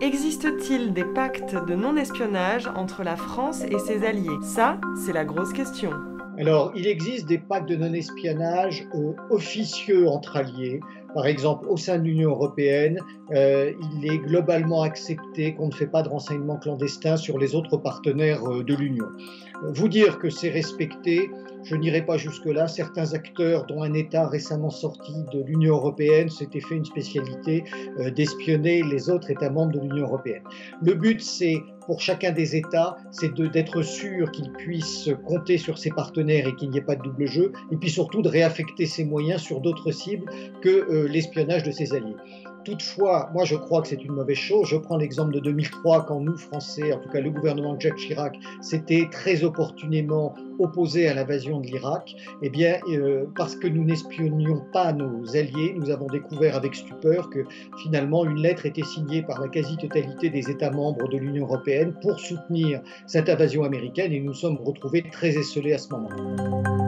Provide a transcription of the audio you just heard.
Existe-t-il des pactes de non-espionnage entre la France et ses alliés? Ça, c'est la grosse question. Alors, il existe des pactes de non-espionnage euh, officieux entre alliés. Par exemple, au sein de l'Union européenne, euh, il est globalement accepté qu'on ne fait pas de renseignements clandestins sur les autres partenaires euh, de l'Union. Vous dire que c'est respecté, je n'irai pas jusque-là. Certains acteurs, dont un État récemment sorti de l'Union européenne, s'étaient fait une spécialité euh, d'espionner les autres États membres de l'Union européenne. Le but, c'est pour chacun des États, c'est d'être sûr qu'ils puissent compter sur ses partenaires et qu'il n'y ait pas de double jeu, et puis surtout de réaffecter ses moyens sur d'autres cibles que l'espionnage de ses alliés. Toutefois, moi je crois que c'est une mauvaise chose. Je prends l'exemple de 2003 quand nous, Français, en tout cas le gouvernement de Jacques Chirac, s'était très opportunément opposé à l'invasion de l'Irak. Eh bien, euh, parce que nous n'espionnions pas nos alliés, nous avons découvert avec stupeur que finalement une lettre était signée par la quasi-totalité des États membres de l'Union européenne pour soutenir cette invasion américaine et nous sommes retrouvés très esselés à ce moment.